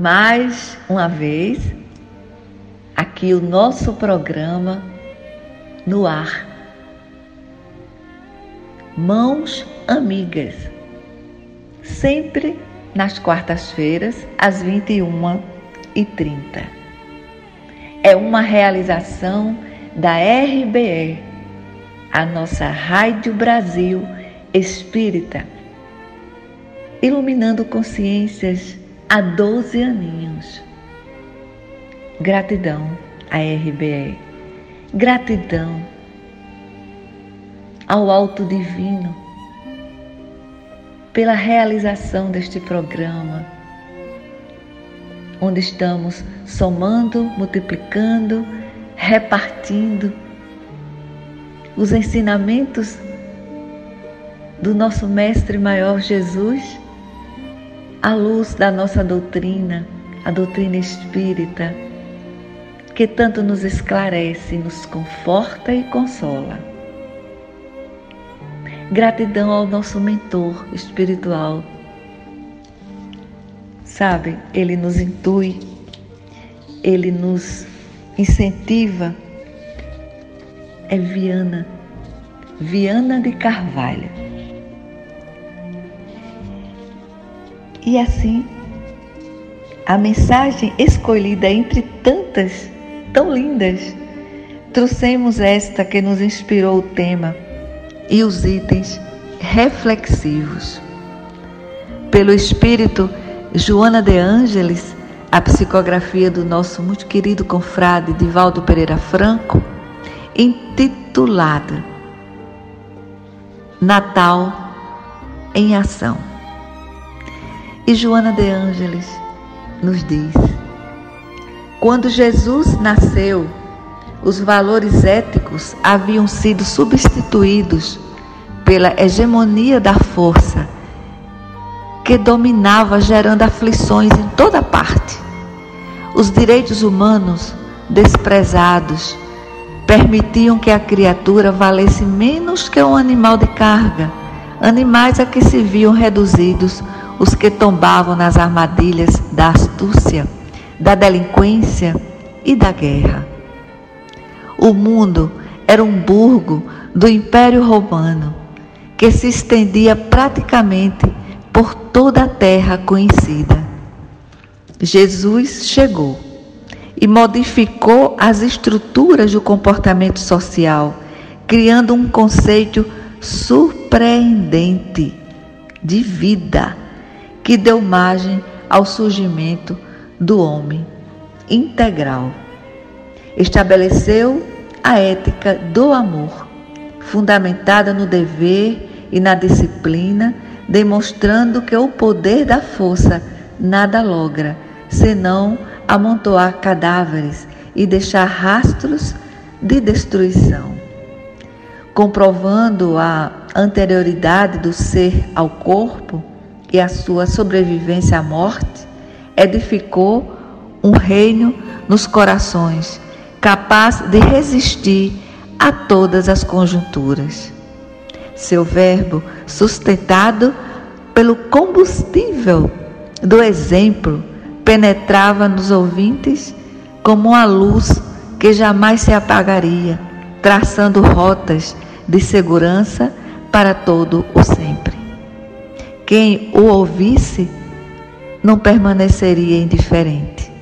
Mais uma vez, aqui o nosso programa no ar. Mãos Amigas. Sempre nas quartas-feiras, às 21h30. É uma realização da RBE, a nossa Rádio Brasil Espírita, iluminando consciências há 12 aninhos. Gratidão à RBE, gratidão ao Alto Divino pela realização deste programa, onde estamos somando, multiplicando, repartindo os ensinamentos do nosso Mestre Maior Jesus à luz da nossa doutrina, a doutrina espírita, que tanto nos esclarece, nos conforta e consola. Gratidão ao nosso mentor espiritual. Sabe, ele nos intui, ele nos incentiva. É Viana, Viana de Carvalho. E assim, a mensagem escolhida entre tantas tão lindas, trouxemos esta que nos inspirou o tema e os itens reflexivos. Pelo Espírito, Joana de Ângeles, a psicografia do nosso muito querido confrade Divaldo Pereira Franco, intitulada Natal em Ação. E Joana de Ângeles nos diz: quando Jesus nasceu, os valores éticos haviam sido substituídos pela hegemonia da força que dominava, gerando aflições em toda parte. Os direitos humanos, desprezados, permitiam que a criatura valesse menos que um animal de carga, animais a que se viam reduzidos os que tombavam nas armadilhas da astúcia, da delinquência e da guerra. O mundo era um burgo do Império Romano que se estendia praticamente por toda a terra conhecida. Jesus chegou e modificou as estruturas do comportamento social, criando um conceito surpreendente de vida que deu margem ao surgimento do homem integral. Estabeleceu a ética do amor, fundamentada no dever e na disciplina, demonstrando que o poder da força nada logra, senão amontoar cadáveres e deixar rastros de destruição. Comprovando a anterioridade do ser ao corpo, e a sua sobrevivência à morte, edificou um reino nos corações, capaz de resistir a todas as conjunturas. Seu verbo, sustentado pelo combustível do exemplo, penetrava nos ouvintes como uma luz que jamais se apagaria, traçando rotas de segurança para todo o sempre. Quem o ouvisse não permaneceria indiferente.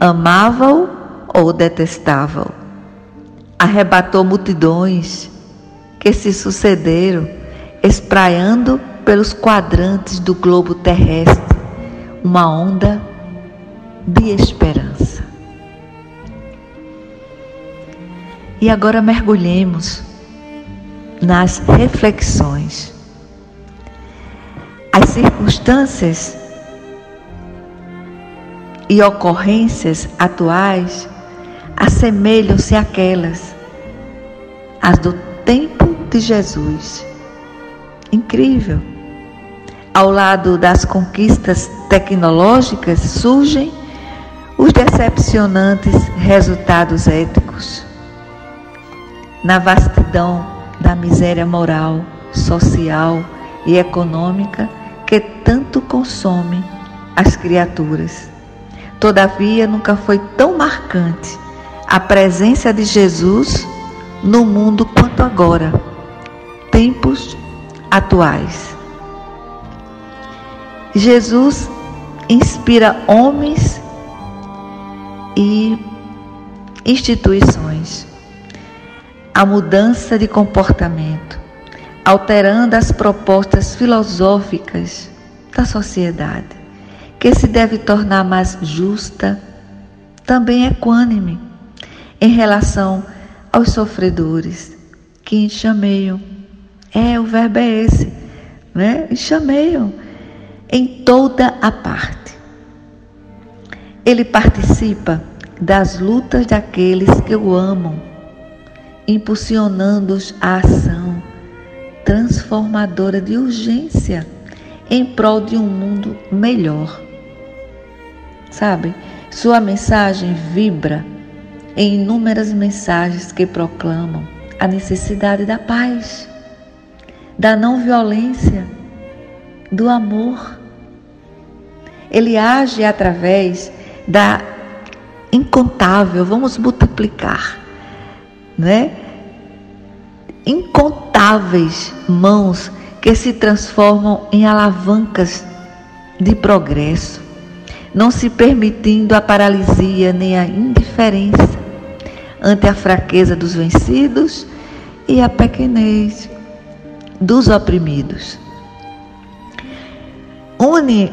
Amava-o ou detestava-o. Arrebatou multidões que se sucederam, espraiando pelos quadrantes do globo terrestre uma onda de esperança. E agora mergulhemos nas reflexões circunstâncias e ocorrências atuais assemelham-se àquelas, as do tempo de Jesus. Incrível. Ao lado das conquistas tecnológicas surgem os decepcionantes resultados éticos. Na vastidão da miséria moral, social e econômica que tanto consome as criaturas. Todavia, nunca foi tão marcante a presença de Jesus no mundo quanto agora, tempos atuais. Jesus inspira homens e instituições a mudança de comportamento, alterando as propostas filosóficas da sociedade, que se deve tornar mais justa, também equânime em relação aos sofredores que enxameiam. É, o verbo é esse, né? Enxameiam em toda a parte. Ele participa das lutas daqueles que o amam, impulsionando-os à ação transformadora de urgência em prol de um mundo melhor. Sabe, sua mensagem vibra em inúmeras mensagens que proclamam a necessidade da paz, da não violência, do amor. Ele age através da incontável, vamos multiplicar, né? Incontáveis mãos que se transformam em alavancas de progresso, não se permitindo a paralisia nem a indiferença ante a fraqueza dos vencidos e a pequenez dos oprimidos. Une,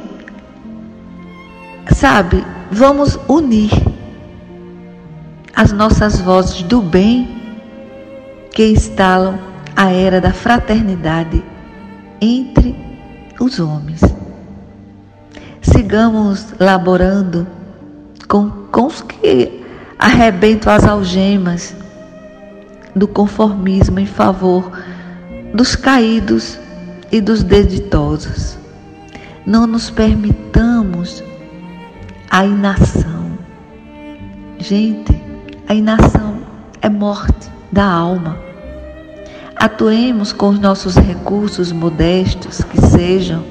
sabe, vamos unir as nossas vozes do bem que instalam a era da fraternidade entre os homens. Sigamos laborando com, com os que arrebentam as algemas do conformismo em favor dos caídos e dos deditosos. Não nos permitamos a inação. Gente, a inação é morte da alma. Atuemos com os nossos recursos modestos que sejam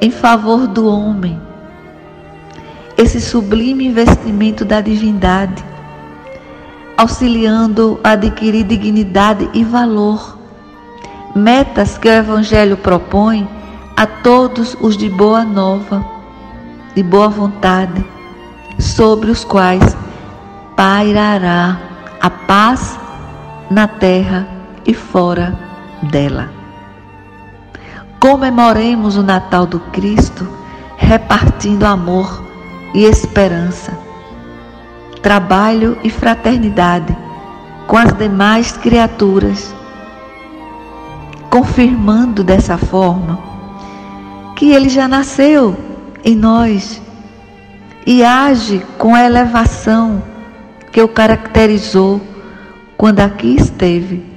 em favor do homem. Esse sublime investimento da divindade, auxiliando a adquirir dignidade e valor. Metas que o Evangelho propõe a todos os de boa nova, de boa vontade, sobre os quais pairará a paz na terra e fora dela. Comemoremos o Natal do Cristo repartindo amor e esperança, trabalho e fraternidade com as demais criaturas, confirmando dessa forma que Ele já nasceu em nós e age com a elevação que o caracterizou quando aqui esteve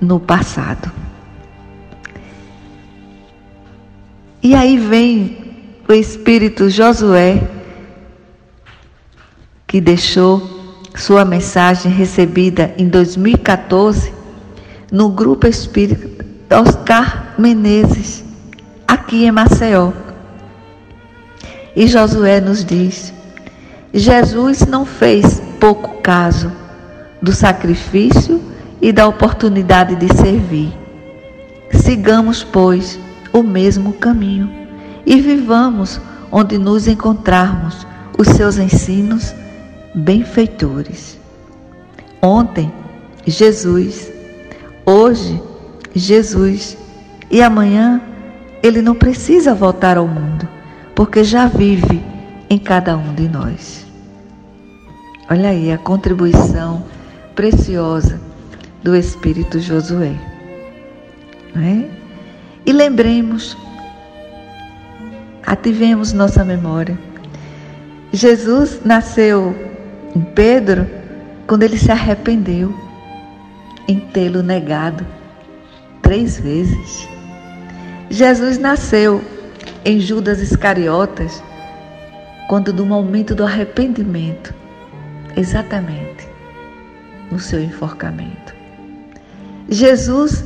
no passado. E aí vem o espírito Josué, que deixou sua mensagem recebida em 2014 no grupo espírita Oscar Menezes, aqui em Maceió. E Josué nos diz: Jesus não fez pouco caso do sacrifício e da oportunidade de servir. Sigamos, pois, o mesmo caminho e vivamos onde nos encontrarmos os seus ensinos benfeitores. Ontem, Jesus, hoje, Jesus e amanhã ele não precisa voltar ao mundo, porque já vive em cada um de nós. Olha aí a contribuição preciosa do Espírito Josué. Né? E lembremos, ativemos nossa memória Jesus nasceu em Pedro quando ele se arrependeu em tê-lo negado três vezes. Jesus nasceu em Judas Iscariotas quando do momento do arrependimento, exatamente no seu enforcamento. Jesus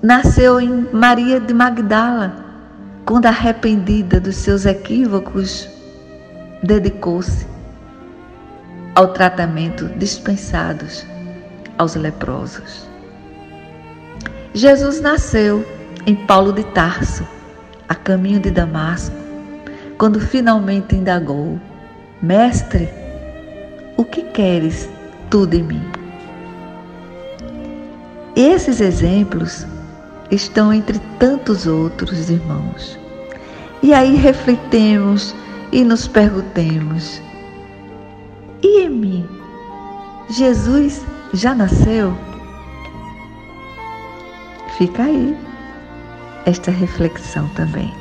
nasceu em Maria de Magdala, quando arrependida dos seus equívocos, dedicou-se ao tratamento dispensados aos leprosos. Jesus nasceu em Paulo de Tarso, a caminho de Damasco, quando finalmente indagou: Mestre, o que queres tu de mim? Esses exemplos estão entre tantos outros irmãos. E aí refletemos e nos perguntemos: e em mim? Jesus já nasceu? Fica aí esta reflexão também.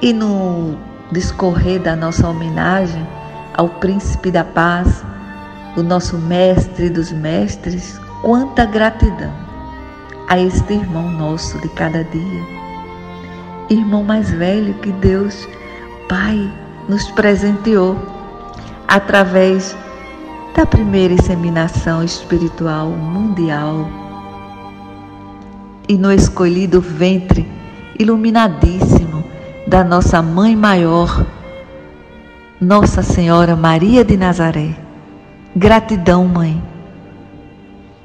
E no discorrer da nossa homenagem ao Príncipe da Paz, o nosso Mestre dos Mestres, quanta gratidão a este irmão nosso de cada dia. Irmão mais velho que Deus, Pai, nos presenteou através da primeira inseminação espiritual mundial e no escolhido ventre iluminadíssimo da nossa Mãe Maior, Nossa Senhora Maria de Nazaré. Gratidão, Mãe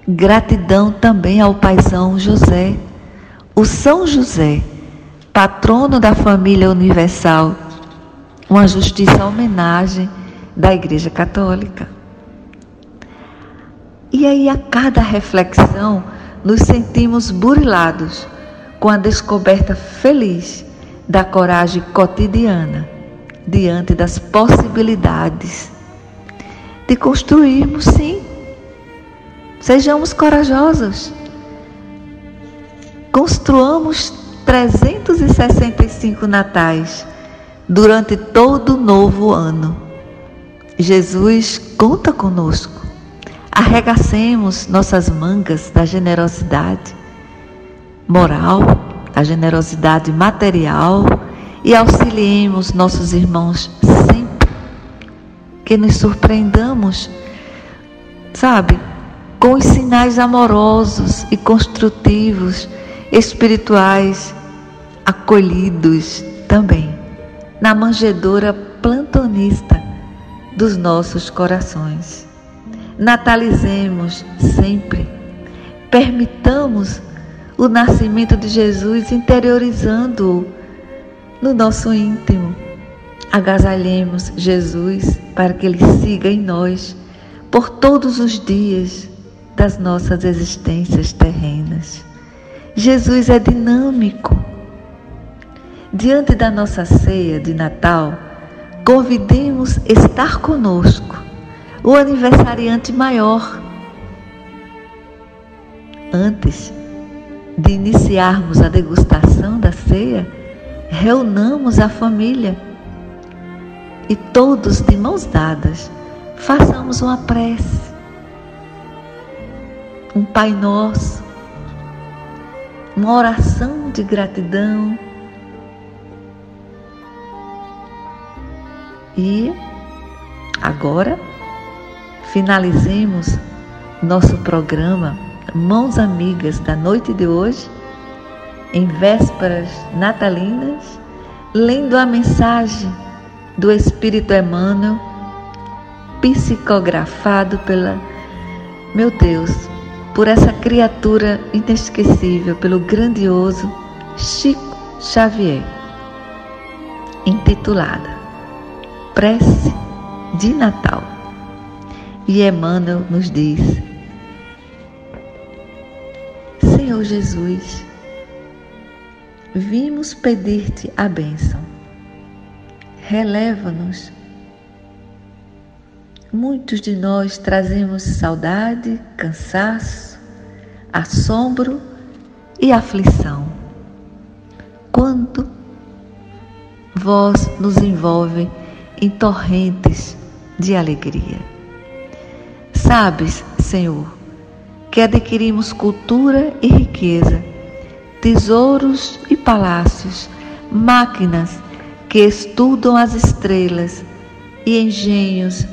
Gratidão também ao paizão José, o São José, patrono da família universal, uma justiça homenagem da Igreja Católica. E aí, a cada reflexão, nos sentimos burilados com a descoberta feliz da coragem cotidiana diante das possibilidades de construirmos, sim, Sejamos corajosos. Construamos 365 natais durante todo o novo ano. Jesus conta conosco. Arregacemos nossas mangas da generosidade moral, da generosidade material e auxiliemos nossos irmãos sempre que nos surpreendamos, sabe? Com os sinais amorosos e construtivos, espirituais, acolhidos também na manjedoura plantonista dos nossos corações. Natalizemos sempre, permitamos o nascimento de Jesus interiorizando-o no nosso íntimo. Agasalhemos Jesus para que ele siga em nós por todos os dias das nossas existências terrenas. Jesus é dinâmico. Diante da nossa ceia de Natal, convidemos estar conosco o aniversariante maior. Antes de iniciarmos a degustação da ceia, reunamos a família e todos de mãos dadas façamos uma prece um Pai Nosso, uma oração de gratidão. E agora finalizemos nosso programa Mãos Amigas da noite de hoje, em vésperas natalinas, lendo a mensagem do Espírito Emmanuel, psicografado pela, meu Deus, por essa criatura inesquecível, pelo grandioso Chico Xavier, intitulada Prece de Natal. E Emmanuel nos diz: Senhor Jesus, vimos pedir-te a bênção. Releva-nos Muitos de nós trazemos saudade, cansaço, assombro e aflição. Quando vós nos envolve em torrentes de alegria. Sabes, Senhor, que adquirimos cultura e riqueza, tesouros e palácios, máquinas que estudam as estrelas e engenhos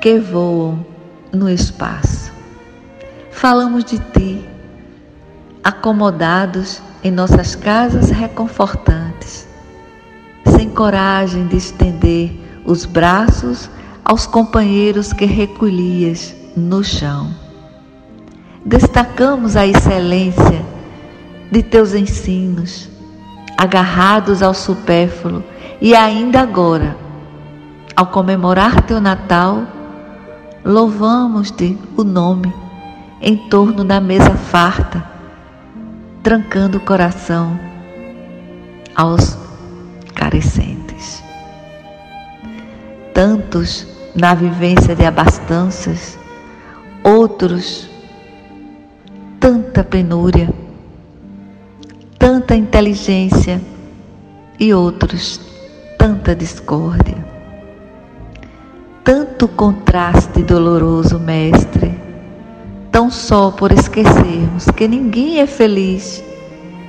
que voam no espaço. Falamos de ti, acomodados em nossas casas reconfortantes, sem coragem de estender os braços aos companheiros que recolhias no chão. Destacamos a excelência de teus ensinos, agarrados ao supérfluo, e ainda agora, ao comemorar teu Natal, louvamos-te o nome em torno da mesa farta, trancando o coração aos carecentes. Tantos na vivência de abastanças, outros tanta penúria, tanta inteligência e outros tanta discórdia. Tanto contraste doloroso, Mestre, tão só por esquecermos que ninguém é feliz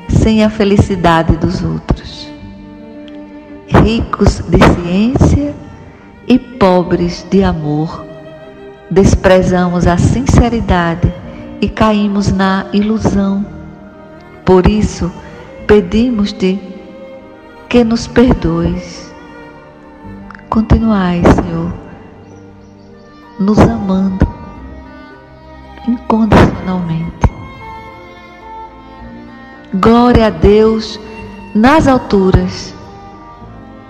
sem a felicidade dos outros. Ricos de ciência e pobres de amor, desprezamos a sinceridade e caímos na ilusão. Por isso, pedimos-te que nos perdoes. Continuai, Senhor, nos amando incondicionalmente. Glória a Deus nas alturas,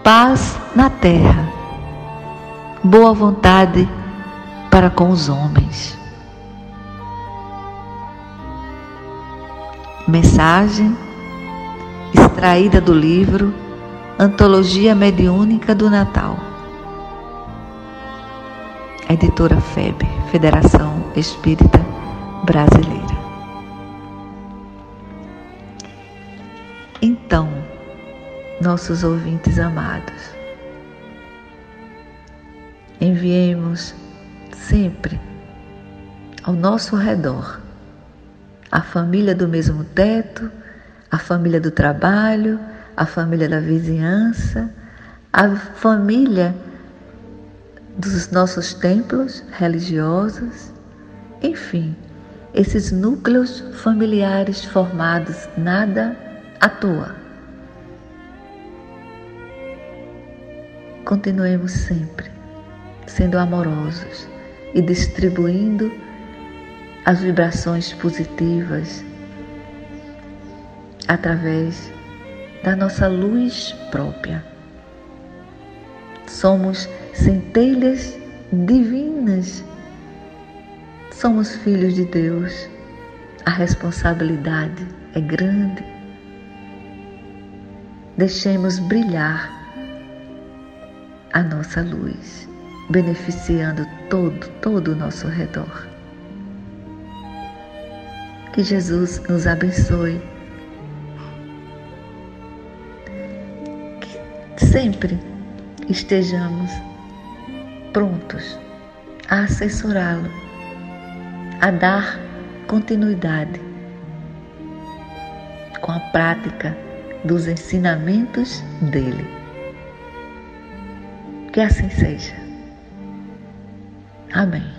paz na terra, boa vontade para com os homens. Mensagem extraída do livro Antologia Mediúnica do Natal. Editora FEB, Federação Espírita Brasileira. Então, nossos ouvintes amados, enviemos sempre ao nosso redor a família do mesmo teto, a família do trabalho, a família da vizinhança, a família dos nossos templos religiosos, enfim, esses núcleos familiares formados nada à toa. Continuemos sempre sendo amorosos e distribuindo as vibrações positivas através da nossa luz própria. Somos centelhas divinas. Somos filhos de Deus. A responsabilidade é grande. Deixemos brilhar a nossa luz, beneficiando todo, todo o nosso redor. Que Jesus nos abençoe sempre estejamos prontos a assessorá-lo, a dar continuidade com a prática dos ensinamentos dele. Que assim seja. Amém.